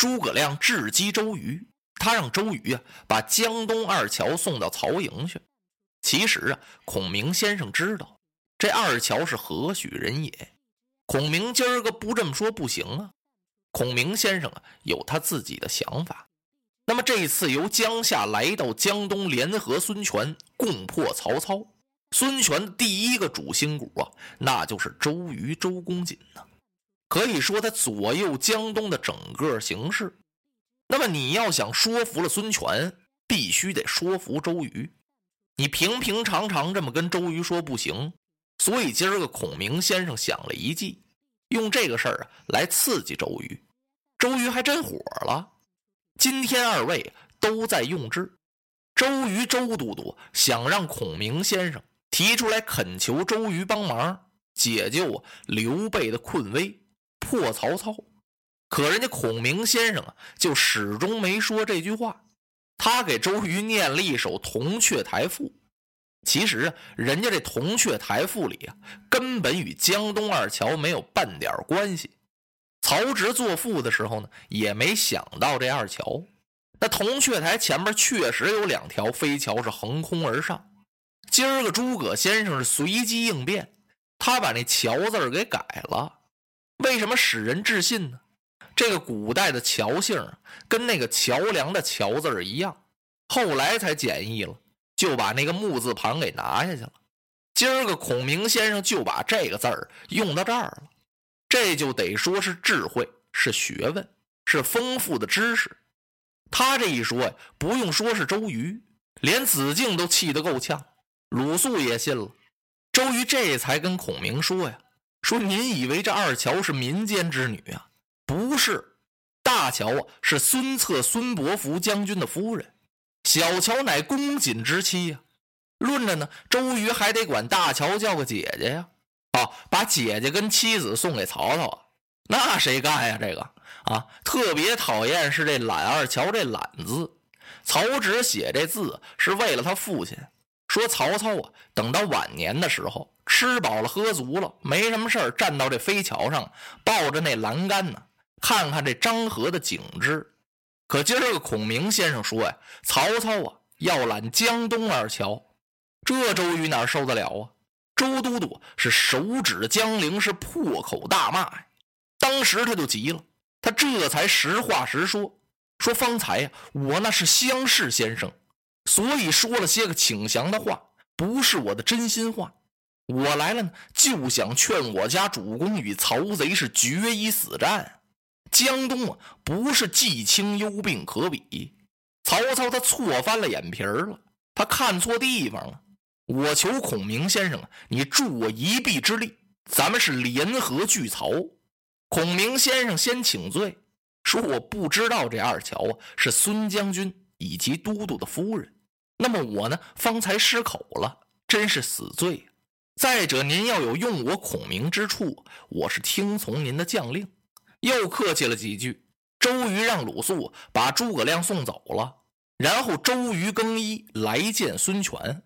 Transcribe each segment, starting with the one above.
诸葛亮智击周瑜，他让周瑜啊把江东二乔送到曹营去。其实啊，孔明先生知道这二乔是何许人也。孔明今儿个不这么说不行啊。孔明先生啊有他自己的想法。那么这次由江夏来到江东，联合孙权共破曹操。孙权第一个主心骨啊，那就是周瑜周公瑾呢。可以说他左右江东的整个形势。那么你要想说服了孙权，必须得说服周瑜。你平平常常这么跟周瑜说不行。所以今儿个孔明先生想了一计，用这个事儿啊来刺激周瑜。周瑜还真火了。今天二位都在用智，周瑜周都督想让孔明先生提出来恳求周瑜帮忙解救刘备的困危，破曹操。可人家孔明先生啊，就始终没说这句话。他给周瑜念了一首《铜雀台赋》，其实啊，人家这《铜雀台赋》里啊，根本与江东二乔没有半点关系。曹植作赋的时候呢，也没想到这二桥。那铜雀台前面确实有两条飞桥是横空而上。今儿个诸葛先生是随机应变，他把那“桥”字给改了。为什么使人置信呢？这个古代的桥姓跟那个桥梁的“桥”字一样，后来才简易了，就把那个木字旁给拿下去了。今儿个孔明先生就把这个字儿用到这儿了。这就得说是智慧，是学问，是丰富的知识。他这一说呀，不用说是周瑜，连子敬都气得够呛，鲁肃也信了。周瑜这才跟孔明说呀：“说您以为这二乔是民间之女啊？不是，大乔啊是孙策、孙伯符将军的夫人，小乔乃公瑾之妻呀。论着呢，周瑜还得管大乔叫个姐姐呀。”啊，把姐姐跟妻子送给曹操啊，那谁干呀？这个啊，特别讨厌是这懒二乔这懒字。曹植写这字是为了他父亲，说曹操啊，等到晚年的时候，吃饱了喝足了，没什么事儿，站到这飞桥上，抱着那栏杆呢，看看这漳河的景致。可今儿个孔明先生说呀，曹操啊要揽江东二乔，这周瑜哪受得了啊？周都督是手指江陵，是破口大骂呀！当时他就急了，他这才实话实说：“说方才呀，我那是相视先生，所以说了些个请降的话，不是我的真心话。我来了呢，就想劝我家主公与曹贼是决一死战。江东啊，不是季青幽并可比。曹操他错翻了眼皮儿了，他看错地方了。”我求孔明先生啊，你助我一臂之力，咱们是联合拒曹。孔明先生先请罪，说我不知道这二乔啊是孙将军以及都督的夫人。那么我呢，方才失口了，真是死罪。再者，您要有用我孔明之处，我是听从您的将令。又客气了几句，周瑜让鲁肃把诸葛亮送走了，然后周瑜更衣来见孙权。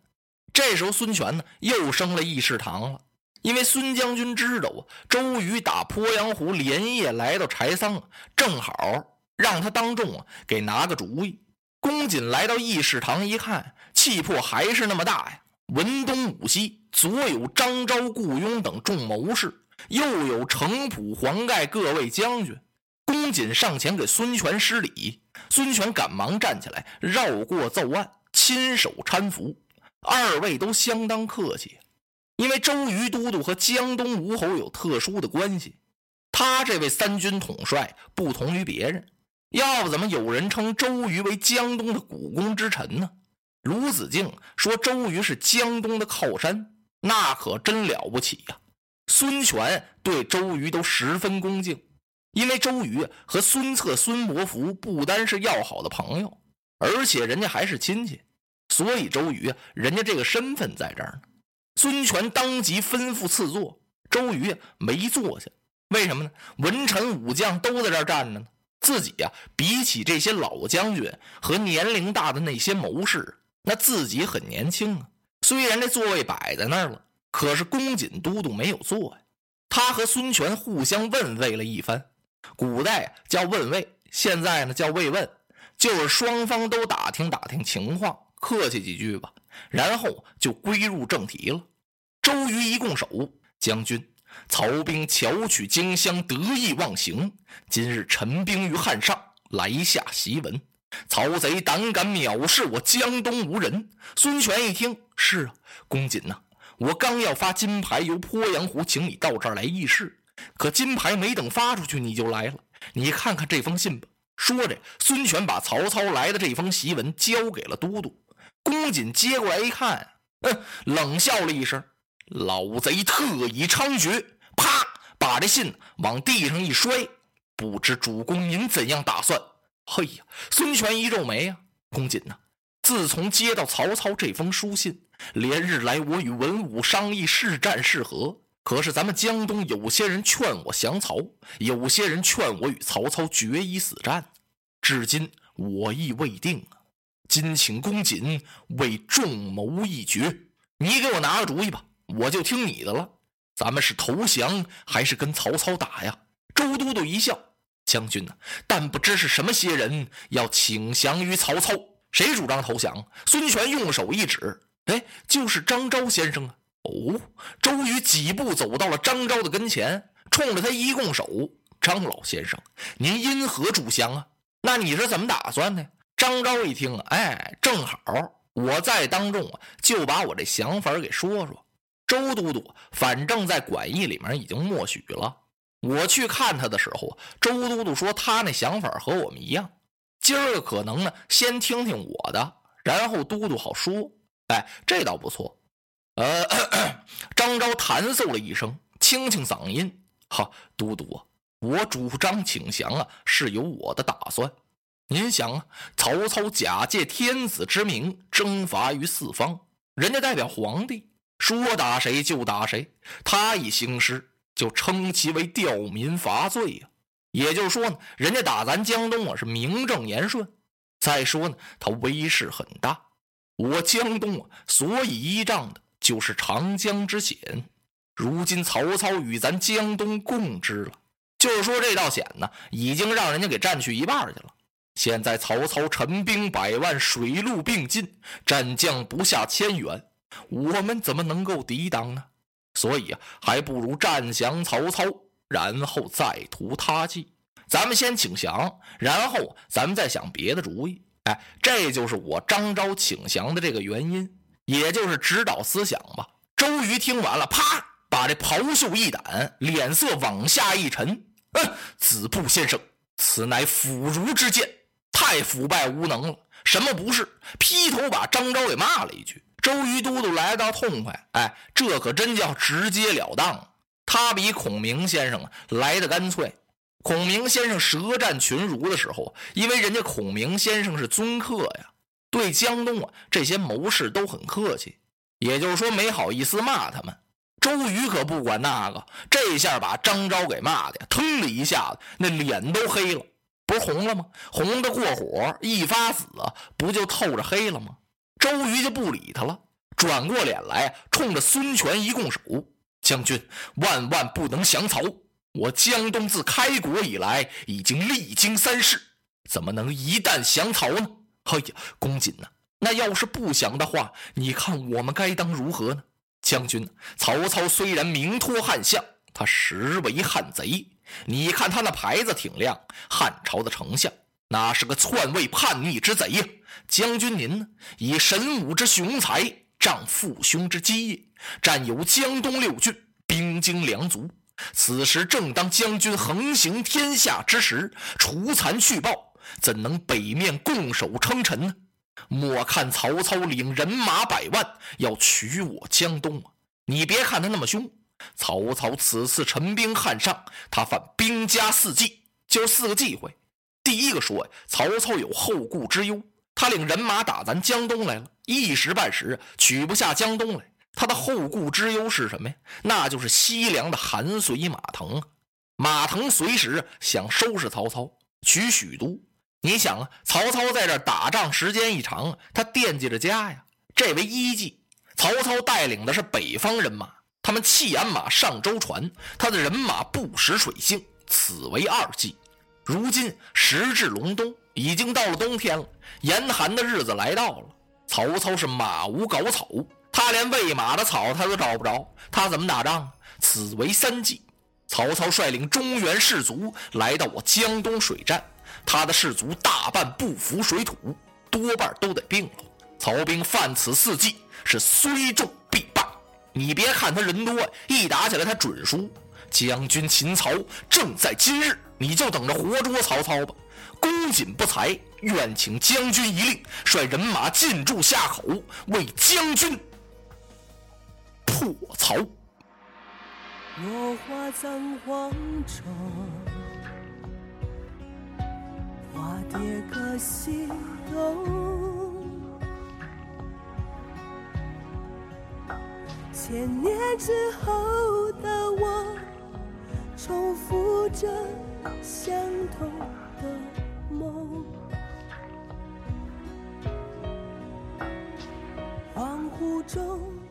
这时候，孙权呢又升了议事堂了，因为孙将军知道啊，周瑜打鄱阳湖连夜来到柴桑，正好让他当众啊给拿个主意。公瑾来到议事堂一看，气魄还是那么大呀。文东武西，左有张昭、顾雍等众谋士，右有程普、黄盖各位将军。公瑾上前给孙权施礼，孙权赶忙站起来，绕过奏案，亲手搀扶。二位都相当客气，因为周瑜都督和江东吴侯有特殊的关系。他这位三军统帅不同于别人，要不怎么有人称周瑜为江东的股肱之臣呢？卢子敬说周瑜是江东的靠山，那可真了不起呀。孙权对周瑜都十分恭敬，因为周瑜和孙策、孙伯符不单是要好的朋友，而且人家还是亲戚。所以周瑜啊，人家这个身份在这儿呢。孙权当即吩咐赐座，周瑜没坐下，为什么呢？文臣武将都在这儿站着呢，自己呀比起这些老将军和年龄大的那些谋士，那自己很年轻啊。虽然这座位摆在那儿了，可是公瑾都督没有坐呀。他和孙权互相问位了一番，古代叫问位，现在呢叫慰问，就是双方都打听打听情况，客气几句吧，然后就归入正题了。周瑜一拱手，将军，曹兵巧取荆襄，得意忘形，今日陈兵于汉上，来下檄文。曹贼胆敢藐视我江东无人。孙权一听，是啊，公瑾呐，我刚要发金牌由鄱阳湖请你到这儿来议事，可金牌没等发出去，你就来了。你看看这封信吧。说着，孙权把曹操来的这封檄文交给了都督。公瑾接过来一看，嗯，冷笑了一声：“老贼特以猖獗！”啪，把这信往地上一摔。不知主公您怎样打算？嘿呀！孙权一皱眉啊，公瑾呐，自从接到曹操这封书信，连日来我与文武商议是战是和。可是咱们江东有些人劝我降曹，有些人劝我与曹操决一死战，至今我意未定啊。今请公瑾为众谋一决，你给我拿个主意吧，我就听你的了。咱们是投降还是跟曹操打呀？周都督一笑。将军呢？但不知是什么些人要请降于曹操？谁主张投降？孙权用手一指：“哎，就是张昭先生啊！”哦，周瑜几步走到了张昭的跟前，冲着他一拱手：“张老先生，您因何主降啊？那你是怎么打算的？”张昭一听，哎，正好我在当中啊，就把我这想法给说说。周都督反正在馆驿里面已经默许了。我去看他的时候，周都督说他那想法和我们一样。今儿个可能呢，先听听我的，然后都督好说。哎，这倒不错。呃，张昭弹奏了一声，清清嗓音：“哈，都督啊，我主张请降啊，是有我的打算。您想啊，曹操假借天子之名征伐于四方，人家代表皇帝，说打谁就打谁，他一兴师。”就称其为吊民伐罪呀，也就是说呢，人家打咱江东啊是名正言顺。再说呢，他威势很大，我江东啊所以依仗的就是长江之险。如今曹操与咱江东共之了，就是说这道险呢已经让人家给占去一半去了。现在曹操陈兵百万，水陆并进，战将不下千员，我们怎么能够抵挡呢？所以啊，还不如战降曹操，然后再图他计。咱们先请降，然后咱们再想别的主意。哎，这就是我张昭请降的这个原因，也就是指导思想吧。周瑜听完了，啪，把这袍袖一掸，脸色往下一沉。嗯，子布先生，此乃腐儒之见，太腐败无能了。什么不是？劈头把张昭给骂了一句。周瑜都督来到痛快，哎，这可真叫直截了当。他比孔明先生啊来的干脆。孔明先生舌战群儒的时候，因为人家孔明先生是尊客呀，对江东啊这些谋士都很客气，也就是说没好意思骂他们。周瑜可不管那个，这下把张昭给骂的呀，腾的一下子那脸都黑了，不是红了吗？红的过火，一发紫啊，不就透着黑了吗？周瑜就不理他了，转过脸来，冲着孙权一拱手：“将军，万万不能降曹！我江东自开国以来，已经历经三世，怎么能一旦降曹呢？”哎呀，公瑾呐，那要是不降的话，你看我们该当如何呢？将军，曹操虽然名托汉相，他实为汉贼。你看他那牌子挺亮，汉朝的丞相，那是个篡位叛逆之贼呀！将军您呢？以神武之雄才，仗父兄之基业，占有江东六郡，兵精粮足。此时正当将军横行天下之时，除残去暴，怎能北面共守称臣呢？莫看曹操领人马百万要取我江东啊！你别看他那么凶，曹操此次陈兵汉上，他犯兵家四忌，就四个忌讳。第一个说呀，曹操有后顾之忧。他领人马打咱江东来了，一时半时取不下江东来。他的后顾之忧是什么呀？那就是西凉的韩遂、马腾啊。马腾随时想收拾曹操，取许都。你想啊，曹操在这打仗时间一长，他惦记着家呀。这为一计。曹操带领的是北方人马，他们弃鞍马上舟船，他的人马不识水性，此为二计。如今时至隆冬，已经到了冬天了，严寒的日子来到了。曹操是马无稿草，他连喂马的草他都找不着，他怎么打仗？此为三计。曹操率领中原士卒来到我江东水战，他的士卒大半不服水土，多半都得病了。曹兵犯此四计，是虽众。你别看他人多，一打起来他准输。将军秦曹正在今日，你就等着活捉曹操吧！公瑾不才，愿请将军一令，率人马进驻夏口，为将军破曹。落花葬黄冢，花蝶各西东。千年之后的我。重复着相同的梦，恍惚中。